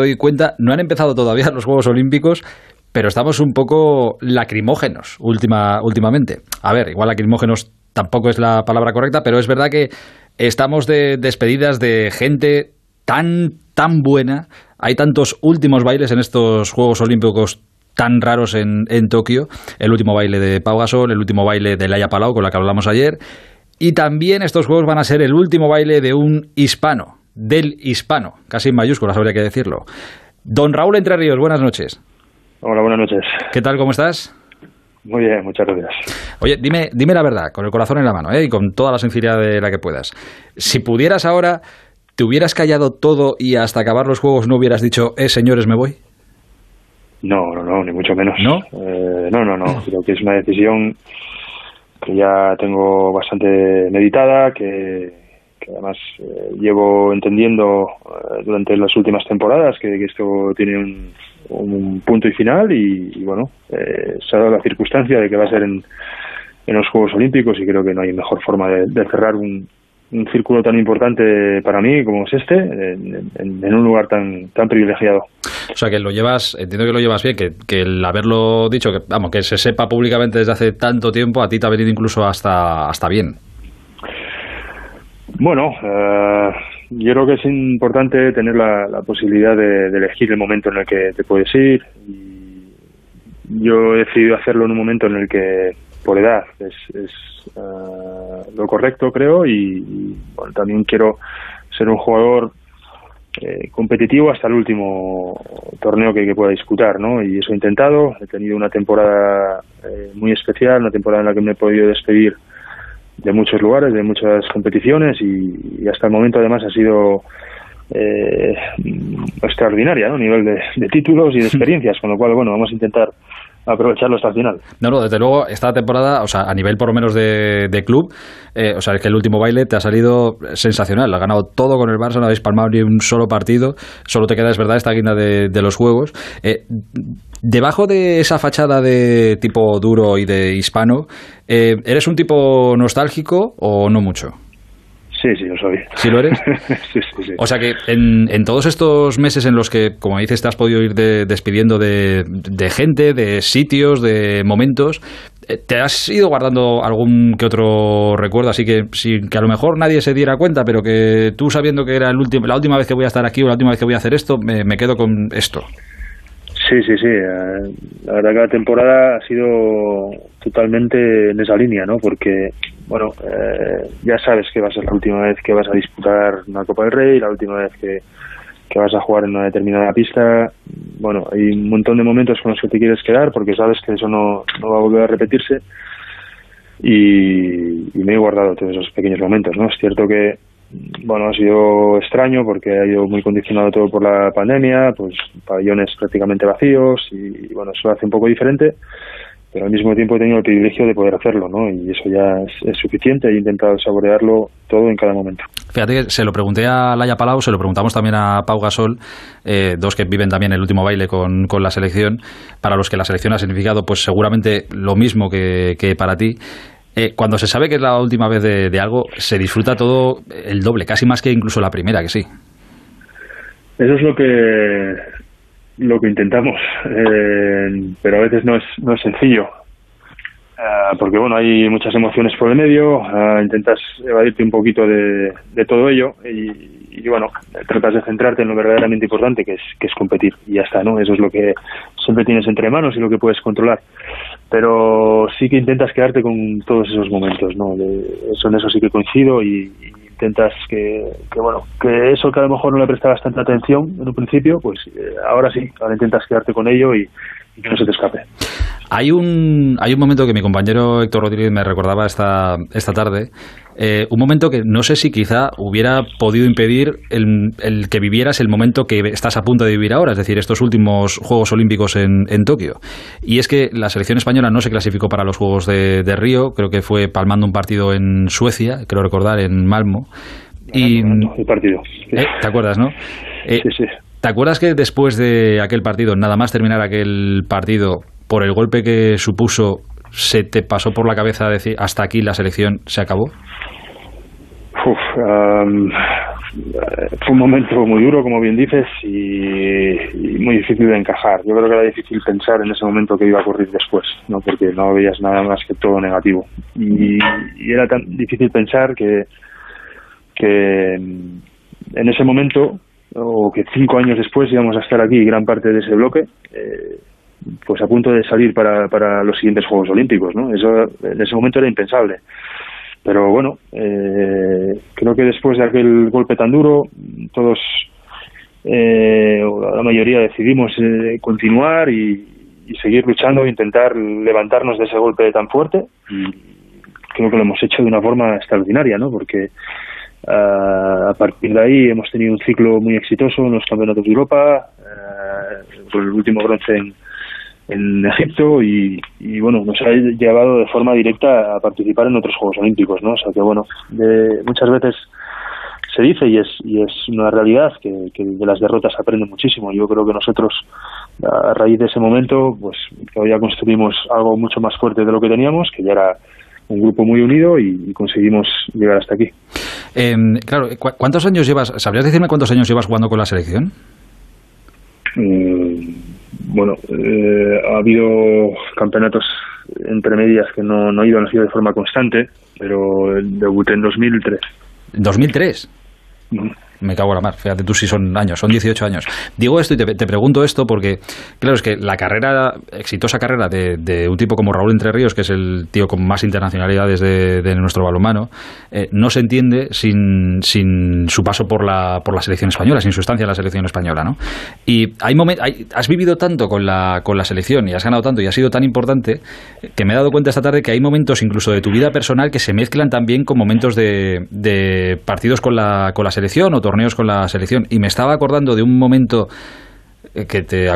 doy cuenta, no han empezado todavía los Juegos Olímpicos, pero estamos un poco lacrimógenos última, últimamente. A ver, igual lacrimógenos tampoco es la palabra correcta, pero es verdad que estamos de despedidas de gente tan, tan buena. Hay tantos últimos bailes en estos Juegos Olímpicos tan raros en, en Tokio. El último baile de Pau Gasol, el último baile de Laia Palau, con la que hablamos ayer. Y también estos Juegos van a ser el último baile de un hispano, del hispano, casi en mayúsculas habría que decirlo. Don Raúl Entre Ríos, buenas noches. Hola, buenas noches. ¿Qué tal, cómo estás? Muy bien, muchas gracias. Oye, dime, dime la verdad, con el corazón en la mano ¿eh? y con toda la sinceridad de la que puedas. Si pudieras ahora, ¿te hubieras callado todo y hasta acabar los juegos no hubieras dicho, eh, señores, me voy? No, no, no, ni mucho menos. ¿No? Eh, no, no, no. Creo que es una decisión que ya tengo bastante meditada, que, además eh, llevo entendiendo eh, durante las últimas temporadas que, esto tiene un, un punto y final y, bueno, eh, se ha dado la circunstancia de que va a ser en, en los Juegos Olímpicos y creo que no hay mejor forma de, cerrar un, círculo tan importante para mí como es este, en, en, en, un lugar tan, tan privilegiado. O sea, que lo llevas, entiendo que lo llevas bien, que, que, el haberlo dicho, que vamos, que se sepa públicamente desde hace tanto tiempo, a ti te ha venido incluso hasta, hasta bien. Bueno, eh, yo creo que es importante tener la, la posibilidad de, elegir el momento en el que te puedes ir. Yo he decidido hacerlo en un momento en el que, por edad, es, es uh, lo correcto, creo, y, bueno, también quiero ser un jugador eh, competitivo hasta el último torneo que, que, pueda disputar, ¿no? Y eso he intentado. He tenido una temporada eh, muy especial, una temporada en la que me he podido despedir de muchos lugares, de muchas competiciones y, y hasta el momento además ha sido eh, extraordinaria, ¿no? A nivel de, de, títulos y de experiencias, con lo cual, bueno, vamos a intentar aprovecharlo hasta el final. No, no, desde luego, esta temporada, o sea, a nivel por lo menos de, de club, eh, o sea, es que el último baile te ha salido sensacional, ha ganado todo con el Barça, no habéis palmado ni un solo partido, solo te queda, es verdad, esta guinda de, de los juegos. Eh, debajo de esa fachada de tipo duro y de hispano, eh, ¿eres un tipo nostálgico o no mucho? Sí, sí, lo soy. ¿Sí lo eres? sí, sí, sí. O sea que en, en, todos estos meses en los que, como dices, te has podido ir de, despidiendo de, de, gente, de sitios, de momentos, eh, ¿te has ido guardando algún que otro recuerdo? Así que, sin que a lo mejor nadie se diera cuenta, pero que tú sabiendo que era el último, la última vez que voy a estar aquí o la última vez que voy a hacer esto, me, me quedo con esto. Sí, sí, sí. Eh, la verdad que la temporada ha sido totalmente en esa línea, ¿no? Porque, bueno, eh, ya sabes que va a ser la última vez que vas a disputar una Copa del Rey, la última vez que, que vas a jugar en una determinada pista. Bueno, hay un montón de momentos con los que te quieres quedar porque sabes que eso no, no va a volver a repetirse. Y, y me he guardado todos esos pequeños momentos, ¿no? Es cierto que bueno, ha sido extraño porque ha ido muy condicionado todo por la pandemia, pues pabellones prácticamente vacíos y bueno, eso hace un poco diferente, pero al mismo tiempo he tenido el privilegio de poder hacerlo, ¿no? Y eso ya es, es suficiente, he intentado saborearlo todo en cada momento. Fíjate que se lo pregunté a Laia Palau, se lo preguntamos también a Pau Gasol, eh, dos que viven también el último baile con, con, la selección, para los que la selección ha significado pues seguramente lo mismo que, que para ti. Eh, cuando se sabe que es la última vez de, algo, se disfruta todo el doble, casi más que incluso la primera, que sí. Eso es lo que lo que intentamos, eh, pero a veces no es no es sencillo, uh, porque bueno hay muchas emociones por el medio, uh, intentas evadirte un poquito de, de todo ello y, y, bueno tratas de centrarte en lo verdaderamente importante que es que es competir y ya está, ¿no? Eso es lo que siempre tienes entre manos y lo que puedes controlar pero sí que intentas quedarte con todos esos momentos, ¿no? De, eso, en eso sí que coincido y, y intentas que, que, bueno, que eso que a lo mejor no le prestabas tanta atención en un principio, pues eh, ahora sí, ahora intentas quedarte con ello y, y, que no se te escape. Hay un, hay un momento que mi compañero Héctor Rodríguez me recordaba esta, esta tarde, eh, un momento que no sé si quizá hubiera podido impedir el, el, que vivieras el momento que estás a punto de vivir ahora, es decir, estos últimos Juegos Olímpicos en, en Tokio. Y es que la selección española no se clasificó para los Juegos de, de Río, creo que fue palmando un partido en Suecia, creo recordar, en Malmo. Y, el partido. ¿Eh? ¿Te acuerdas, no? Eh, sí, sí. ¿Te acuerdas que después de aquel partido, nada más terminar aquel partido, por el golpe que supuso, se te pasó por la cabeza decir hasta aquí la selección se acabó? Uf, um, fue un momento muy duro, como bien dices, y, muy difícil de encajar. Yo creo que era difícil pensar en ese momento que iba a ocurrir después, ¿no? porque no veías nada más que todo negativo. Y, era tan difícil pensar que, que en ese momento, o que cinco años después íbamos a estar aquí, gran parte de ese bloque, eh, pues a punto de salir para, para los siguientes Juegos Olímpicos. ¿no? Eso en ese momento era impensable. Pero bueno, eh, creo que después de aquel golpe tan duro, todos, eh, la mayoría decidimos eh, continuar y, seguir luchando e intentar levantarnos de ese golpe tan fuerte. Y creo que lo hemos hecho de una forma extraordinaria, ¿no? Porque ah, a partir de ahí hemos tenido un ciclo muy exitoso en los campeonatos de Europa, con el último bronce en en Egipto y, bueno, nos ha llevado de forma directa a participar en otros Juegos Olímpicos, ¿no? O sea que bueno, de, muchas veces se dice y es, y es una realidad que, de las derrotas aprende muchísimo. Yo creo que nosotros, a raíz de ese momento, pues todavía construimos algo mucho más fuerte de lo que teníamos, que ya era un grupo muy unido y, conseguimos llegar hasta aquí. Em, claro, ¿cuántos años llevas? ¿Sabrías decirme cuántos años llevas jugando con la selección? Mm, bueno, eh, ha habido campeonatos entre medias que no, no he ido, han sido de forma constante, pero debuté en 2003. ¿En 2003? Me cago en la mar, fíjate tú si son años, son 18 años. Digo esto y te, pregunto esto porque, claro, es que la carrera, exitosa carrera de, un tipo como Raúl Entre Ríos, que es el tío con más internacionalidades de, nuestro balonmano, eh, no se entiende sin, sin su paso por la, por la selección española, sin su estancia en la selección española, ¿no? Y hay, hay has vivido tanto con la, con la selección y has ganado tanto y has sido tan importante que me he dado cuenta esta tarde que hay momentos incluso de tu vida personal que se mezclan también con momentos de, de partidos con la, con la selección o torneos con la selección. Y me estaba acordando de un momento eh, que te,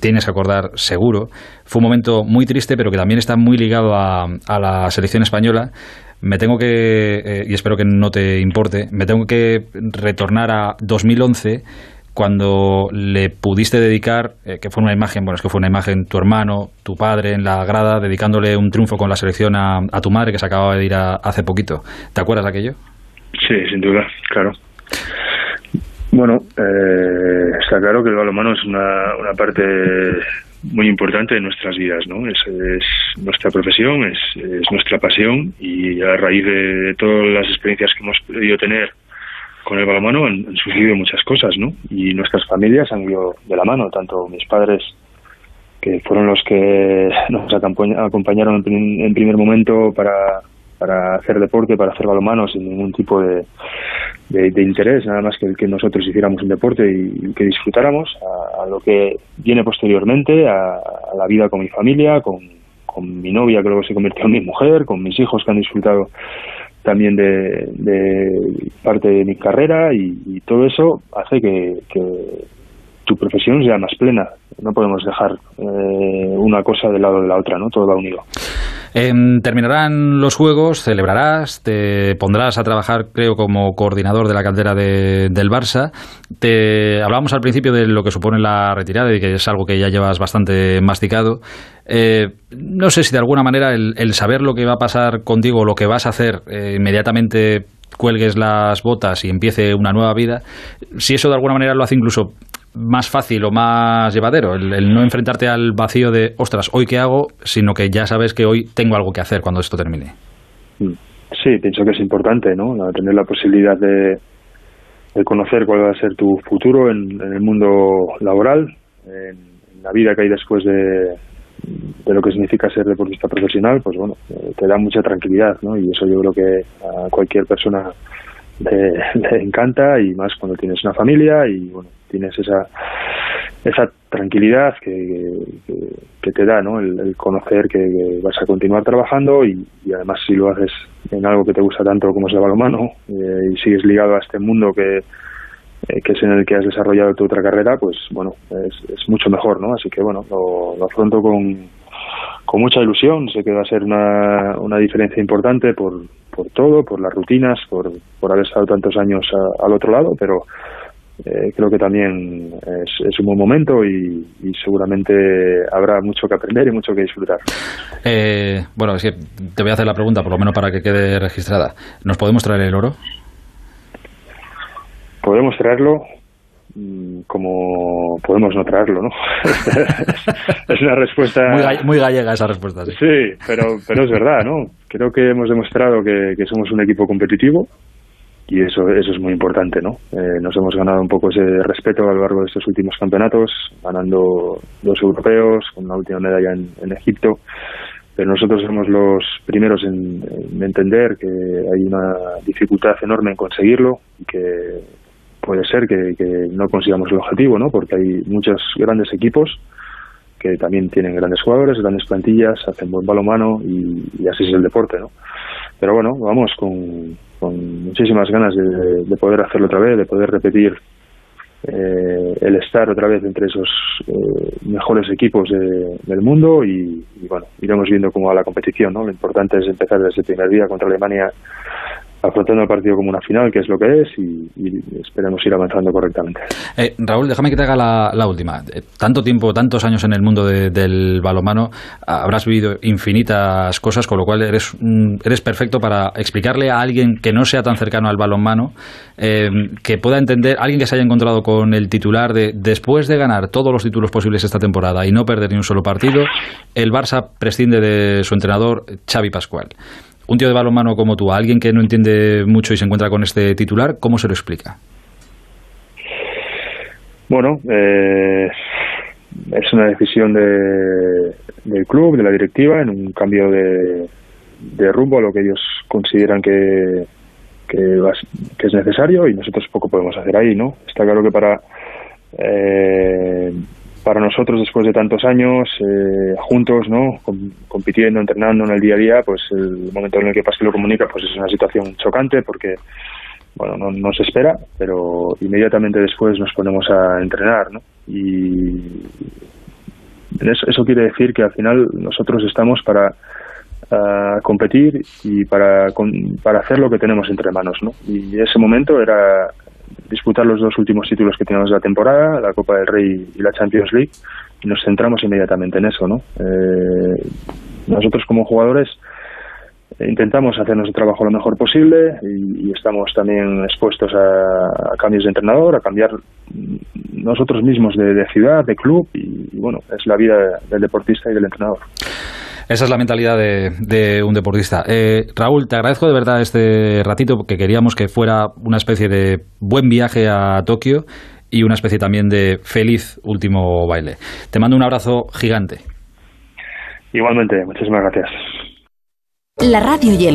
tienes que acordar seguro. Fue un momento muy triste, pero que también está muy ligado a, la selección española. Me tengo que, eh, y espero que no te importe, me tengo que retornar a 2011 cuando le pudiste dedicar, eh, que fue una imagen, bueno, es que fue una imagen, tu hermano, tu padre en la grada, dedicándole un triunfo con la selección a, tu madre que se acababa de ir hace poquito. ¿Te acuerdas de aquello? Sí, sin duda, claro. Bueno, eh, está claro que el balonmano es una, una parte muy importante de nuestras vidas, ¿no? Es, nuestra profesión, es, nuestra pasión y a raíz de, todas las experiencias que hemos podido tener con el balonmano han, sucedido muchas cosas, ¿no? Y nuestras familias han ido de la mano, tanto mis padres que fueron los que nos acompañaron en primer momento para para hacer deporte, para hacer balonmano sin ningún tipo de, de, interés, nada más que el que nosotros hiciéramos un deporte y, que disfrutáramos, a, lo que viene posteriormente, a, la vida con mi familia, con, con, mi novia que luego se convirtió en mi mujer, con mis hijos que han disfrutado también de, parte de mi carrera y, todo eso hace que, que, tu profesión sea más plena. No podemos dejar eh, una cosa del lado de la otra, ¿no? Todo va unido. Em, terminarán los Juegos, celebrarás, te pondrás a trabajar, creo, como coordinador de la cantera del Barça. Te hablábamos al principio de lo que supone la retirada y que es algo que ya llevas bastante masticado. Eh, no sé si de alguna manera el, saber lo que va a pasar contigo, lo que vas a hacer, eh, inmediatamente cuelgues las botas y empiece una nueva vida, si eso de alguna manera lo hace incluso más fácil o más llevadero, el, no enfrentarte al vacío de, ostras, hoy qué hago, sino que ya sabes que hoy tengo algo que hacer cuando esto termine. Mm. Sí, pienso que es importante, ¿no? Tener la posibilidad de, conocer cuál va a ser tu futuro en, el mundo laboral, en, la vida que hay después de, de lo que significa ser deportista profesional, pues bueno, eh, te da mucha tranquilidad, ¿no? Y eso yo creo que a cualquier persona le, encanta y más cuando tienes una familia y bueno, tienes esa esa tranquilidad que, que, te da ¿no? el, conocer que, vas a continuar trabajando y, además si lo haces en algo que te gusta tanto como es el balonmano eh, y sigues ligado a este mundo que, eh, que es en el que has desarrollado tu otra carrera, pues bueno, es, es mucho mejor, ¿no? Así que bueno, lo, afronto con, con mucha ilusión, sé que va a ser una, una diferencia importante por, por todo, por las rutinas, por, por haber estado tantos años al otro lado, pero eh, creo que también es, un buen momento y, seguramente habrá mucho que aprender y mucho que disfrutar. Eh, bueno, es que te voy a hacer la pregunta, por lo menos para que quede registrada. ¿Nos podemos traer el oro? podemos traerlo como podemos no traerlo, ¿no? es una respuesta... Muy, gallega esa respuesta, sí. Sí, pero, pero es verdad, ¿no? Creo que hemos demostrado que, que somos un equipo competitivo y eso, eso es muy importante, ¿no? Eh, nos hemos ganado un poco ese respeto a lo largo de estos últimos campeonatos, ganando dos europeos, con la última medalla en, Egipto, pero nosotros somos los primeros en, entender que hay una dificultad enorme en conseguirlo y que puede ser que, no consigamos el objetivo, ¿no? Porque hay muchos grandes equipos que también tienen grandes jugadores, grandes plantillas, hacen buen balonmano y, y así es el deporte, ¿no? Pero bueno, vamos con, muchísimas ganas de, poder hacerlo otra vez, de poder repetir eh, el estar otra vez entre esos eh, mejores equipos del mundo y, y, bueno, iremos viendo cómo va la competición, ¿no? Lo importante es empezar desde el primer día contra Alemania afrontando el partido como una final, que es lo que es, y, esperemos ir avanzando correctamente. Eh, Raúl, déjame que te haga la, última. Eh, tanto tiempo, tantos años en el mundo del balomano, habrás vivido infinitas cosas, con lo cual eres, eres perfecto para explicarle a alguien que no sea tan cercano al balonmano, eh, que pueda entender, alguien que se haya encontrado con el titular de después de ganar todos los títulos posibles esta temporada y no perder ni un solo partido, el Barça prescinde de su entrenador Xavi Pascual un tío de balonmano como tú, alguien que no entiende mucho y se encuentra con este titular, ¿cómo se lo explica? Bueno, eh, es una decisión de, del club, de la directiva, en un cambio de, de rumbo a lo que ellos consideran que, que, es necesario y nosotros poco podemos hacer ahí, ¿no? Está claro que para eh, para nosotros después de tantos años eh, juntos, ¿no? compitiendo, entrenando en el día a día, pues el momento en el que Pasqui lo comunica, pues es una situación chocante porque bueno, no, no se espera, pero inmediatamente después nos ponemos a entrenar, ¿no? Y eso, eso quiere decir que al final nosotros estamos para competir y para, para hacer lo que tenemos entre manos, ¿no? Y ese momento era disputar los dos últimos títulos que tenemos de la temporada, la Copa del Rey y la Champions League, y nos centramos inmediatamente en eso, ¿no? Eh, nosotros como jugadores intentamos hacer nuestro trabajo lo mejor posible y, estamos también expuestos a, cambios de entrenador, a cambiar nosotros mismos de, ciudad, de club y, bueno, es la vida del deportista y del entrenador. Esa es la mentalidad de, un deportista. Eh, Raúl, te agradezco de verdad este ratito porque queríamos que fuera una especie de buen viaje a Tokio y una especie también de feliz último baile. Te mando un abrazo gigante. Igualmente, muchísimas gracias. La radio y el